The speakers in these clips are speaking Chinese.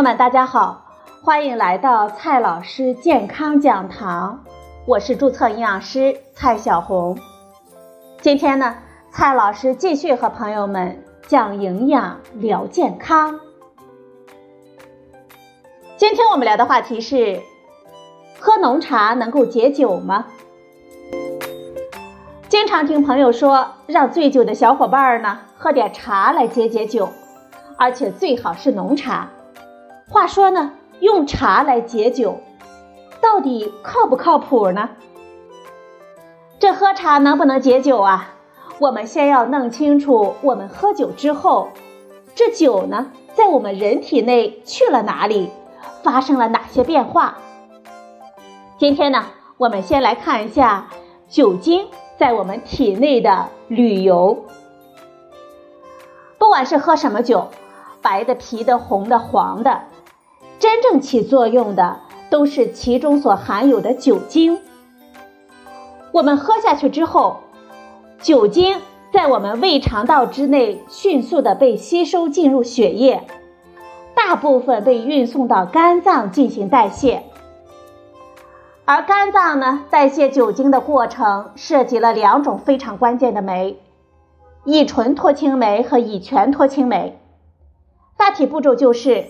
朋友们，大家好，欢迎来到蔡老师健康讲堂，我是注册营养师蔡小红。今天呢，蔡老师继续和朋友们讲营养聊健康。今天我们聊的话题是：喝浓茶能够解酒吗？经常听朋友说，让醉酒的小伙伴呢喝点茶来解解酒，而且最好是浓茶。话说呢，用茶来解酒，到底靠不靠谱呢？这喝茶能不能解酒啊？我们先要弄清楚，我们喝酒之后，这酒呢，在我们人体内去了哪里，发生了哪些变化？今天呢，我们先来看一下酒精在我们体内的旅游。不管是喝什么酒，白的、啤的、红的、黄的。真正起作用的都是其中所含有的酒精。我们喝下去之后，酒精在我们胃肠道之内迅速的被吸收进入血液，大部分被运送到肝脏进行代谢。而肝脏呢，代谢酒精的过程涉及了两种非常关键的酶：乙醇脱氢酶和乙醛脱氢酶。大体步骤就是。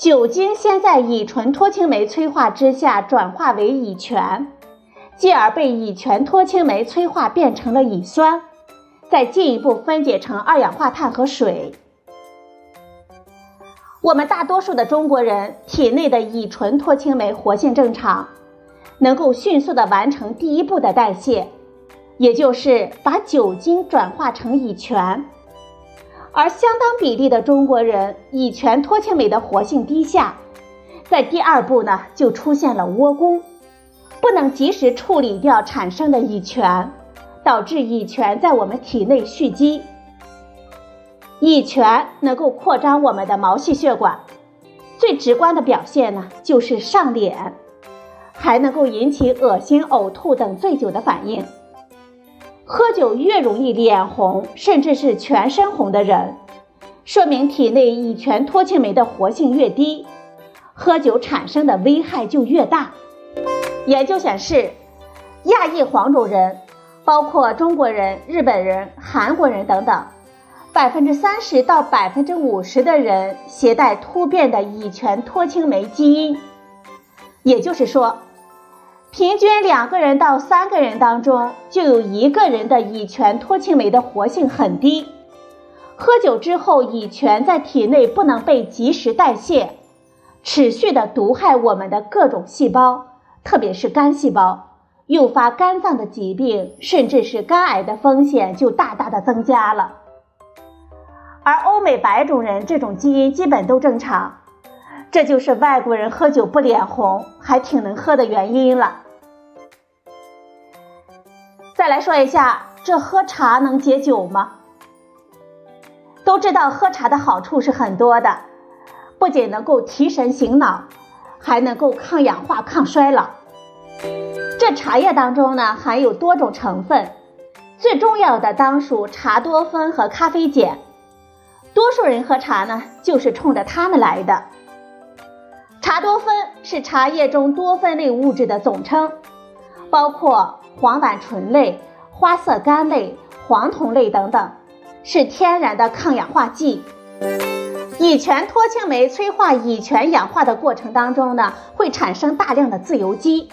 酒精先在乙醇脱氢酶催化之下转化为乙醛，继而被乙醛脱氢酶催化变成了乙酸，再进一步分解成二氧化碳和水。我们大多数的中国人体内的乙醇脱氢酶活性正常，能够迅速的完成第一步的代谢，也就是把酒精转化成乙醛。而相当比例的中国人乙醛脱氢酶的活性低下，在第二步呢就出现了窝宫，不能及时处理掉产生的乙醛，导致乙醛在我们体内蓄积。乙醛能够扩张我们的毛细血管，最直观的表现呢就是上脸，还能够引起恶心、呕吐等醉酒的反应。喝酒越容易脸红，甚至是全身红的人，说明体内乙醛脱氢酶的活性越低，喝酒产生的危害就越大。研究显示，亚裔黄种人，包括中国人、日本人、韩国人等等，百分之三十到百分之五十的人携带突变的乙醛脱氢酶基因，也就是说。平均两个人到三个人当中，就有一个人的乙醛脱氢酶的活性很低。喝酒之后，乙醛在体内不能被及时代谢，持续的毒害我们的各种细胞，特别是肝细胞，诱发肝脏的疾病，甚至是肝癌的风险就大大的增加了。而欧美白种人这种基因基本都正常。这就是外国人喝酒不脸红，还挺能喝的原因了。再来说一下，这喝茶能解酒吗？都知道喝茶的好处是很多的，不仅能够提神醒脑，还能够抗氧化、抗衰老。这茶叶当中呢，含有多种成分，最重要的当属茶多酚和咖啡碱。多数人喝茶呢，就是冲着它们来的。茶多酚是茶叶中多酚类物质的总称，包括黄烷醇类、花色苷类、黄酮类等等，是天然的抗氧化剂。乙醛脱氢酶催化乙醛氧化的过程当中呢，会产生大量的自由基，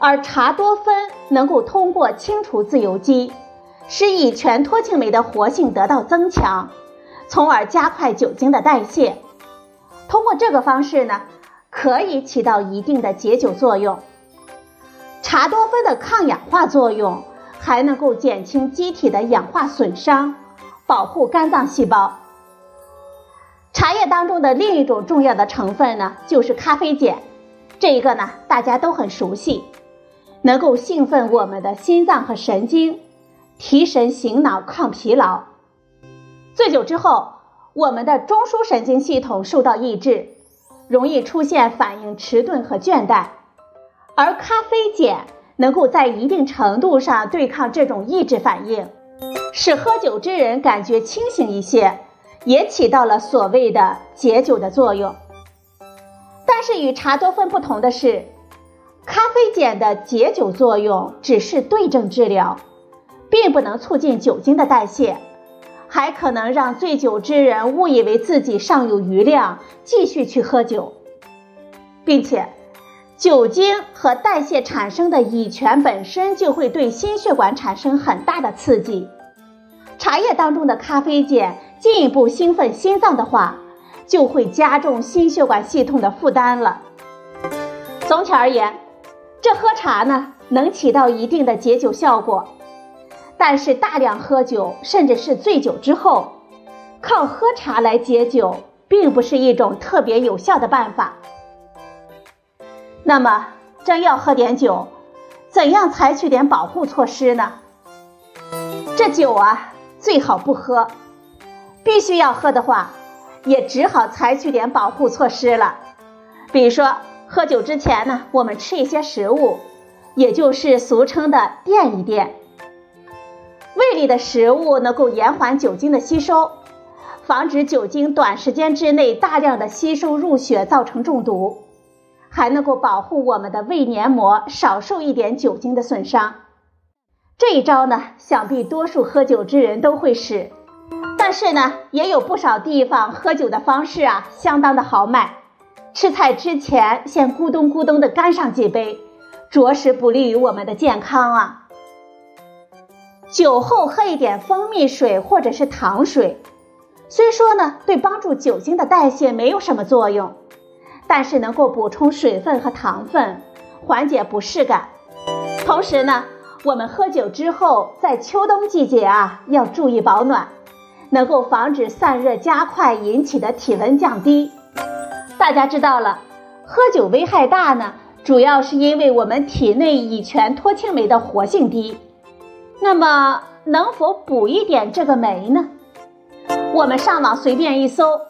而茶多酚能够通过清除自由基，使乙醛脱氢酶的活性得到增强，从而加快酒精的代谢。通过这个方式呢。可以起到一定的解酒作用。茶多酚的抗氧化作用还能够减轻机体的氧化损伤，保护肝脏细胞。茶叶当中的另一种重要的成分呢，就是咖啡碱。这一个呢，大家都很熟悉，能够兴奋我们的心脏和神经，提神醒脑、抗疲劳。醉酒之后，我们的中枢神经系统受到抑制。容易出现反应迟钝和倦怠，而咖啡碱能够在一定程度上对抗这种抑制反应，使喝酒之人感觉清醒一些，也起到了所谓的解酒的作用。但是与茶多酚不同的是，咖啡碱的解酒作用只是对症治疗，并不能促进酒精的代谢，还可能让醉酒之人误以为自己尚有余量，继续去喝酒，并且。酒精和代谢产生的乙醛本身就会对心血管产生很大的刺激，茶叶当中的咖啡碱进一步兴奋心脏的话，就会加重心血管系统的负担了。总体而言，这喝茶呢能起到一定的解酒效果，但是大量喝酒甚至是醉酒之后，靠喝茶来解酒，并不是一种特别有效的办法。那么，真要喝点酒，怎样采取点保护措施呢？这酒啊，最好不喝；必须要喝的话，也只好采取点保护措施了。比如说，喝酒之前呢，我们吃一些食物，也就是俗称的垫一垫。胃里的食物能够延缓酒精的吸收，防止酒精短时间之内大量的吸收入血，造成中毒。还能够保护我们的胃黏膜少受一点酒精的损伤。这一招呢，想必多数喝酒之人都会使。但是呢，也有不少地方喝酒的方式啊，相当的豪迈。吃菜之前先咕咚咕咚的干上几杯，着实不利于我们的健康啊。酒后喝一点蜂蜜水或者是糖水，虽说呢，对帮助酒精的代谢没有什么作用。但是能够补充水分和糖分，缓解不适感。同时呢，我们喝酒之后，在秋冬季节啊，要注意保暖，能够防止散热加快引起的体温降低。大家知道了，喝酒危害大呢，主要是因为我们体内乙醛脱氢酶的活性低。那么，能否补一点这个酶呢？我们上网随便一搜，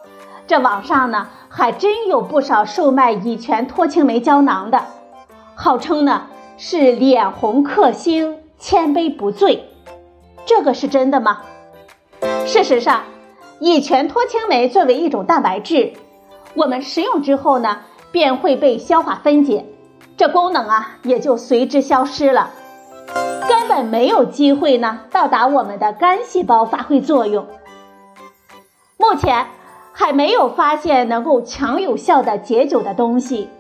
这网上呢。还真有不少售卖乙醛脱氢酶胶囊的，号称呢是脸红克星，千杯不醉，这个是真的吗？事实上，乙醛脱氢酶作为一种蛋白质，我们食用之后呢，便会被消化分解，这功能啊也就随之消失了，根本没有机会呢到达我们的肝细胞发挥作用。目前。还没有发现能够强有效的解酒的东西，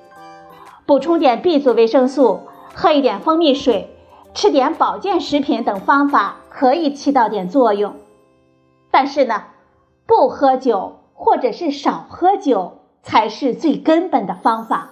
补充点 B 族维生素，喝一点蜂蜜水，吃点保健食品等方法可以起到点作用。但是呢，不喝酒或者是少喝酒才是最根本的方法。